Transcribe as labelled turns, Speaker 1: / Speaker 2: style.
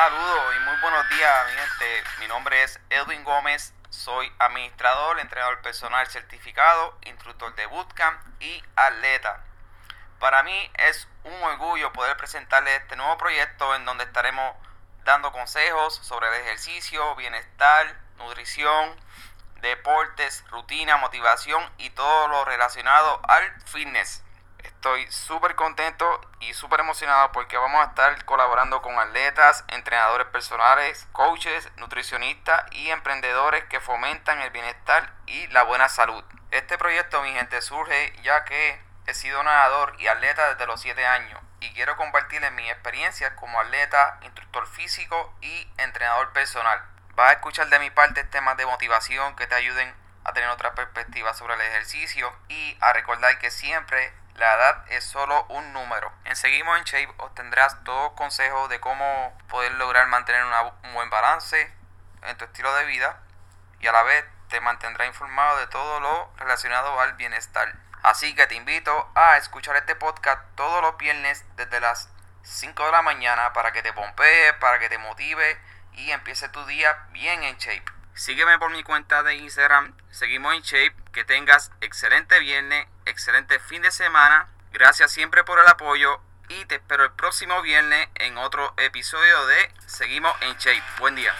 Speaker 1: Saludos y muy buenos días, mi gente. Mi nombre es Edwin Gómez. Soy administrador, entrenador personal certificado, instructor de bootcamp y atleta. Para mí es un orgullo poder presentarles este nuevo proyecto en donde estaremos dando consejos sobre el ejercicio, bienestar, nutrición, deportes, rutina, motivación y todo lo relacionado al fitness. Estoy súper contento y súper emocionado porque vamos a estar colaborando con atletas, entrenadores personales, coaches, nutricionistas y emprendedores que fomentan el bienestar y la buena salud. Este proyecto, mi gente, surge ya que he sido nadador y atleta desde los 7 años y quiero compartirles mi experiencias como atleta, instructor físico y entrenador personal. Vas a escuchar de mi parte temas de motivación que te ayuden a tener otra perspectiva sobre el ejercicio y a recordar que siempre la edad es solo un número. En Seguimos en Shape obtendrás todos consejos de cómo poder lograr mantener un buen balance en tu estilo de vida y a la vez te mantendrá informado de todo lo relacionado al bienestar. Así que te invito a escuchar este podcast todos los viernes desde las 5 de la mañana para que te pompee, para que te motive y empiece tu día bien en shape. Sígueme por mi cuenta de Instagram, seguimos en shape, que tengas excelente viernes excelente fin de semana. Gracias siempre por el apoyo y te espero el próximo viernes en otro episodio de Seguimos en Shape. Buen día.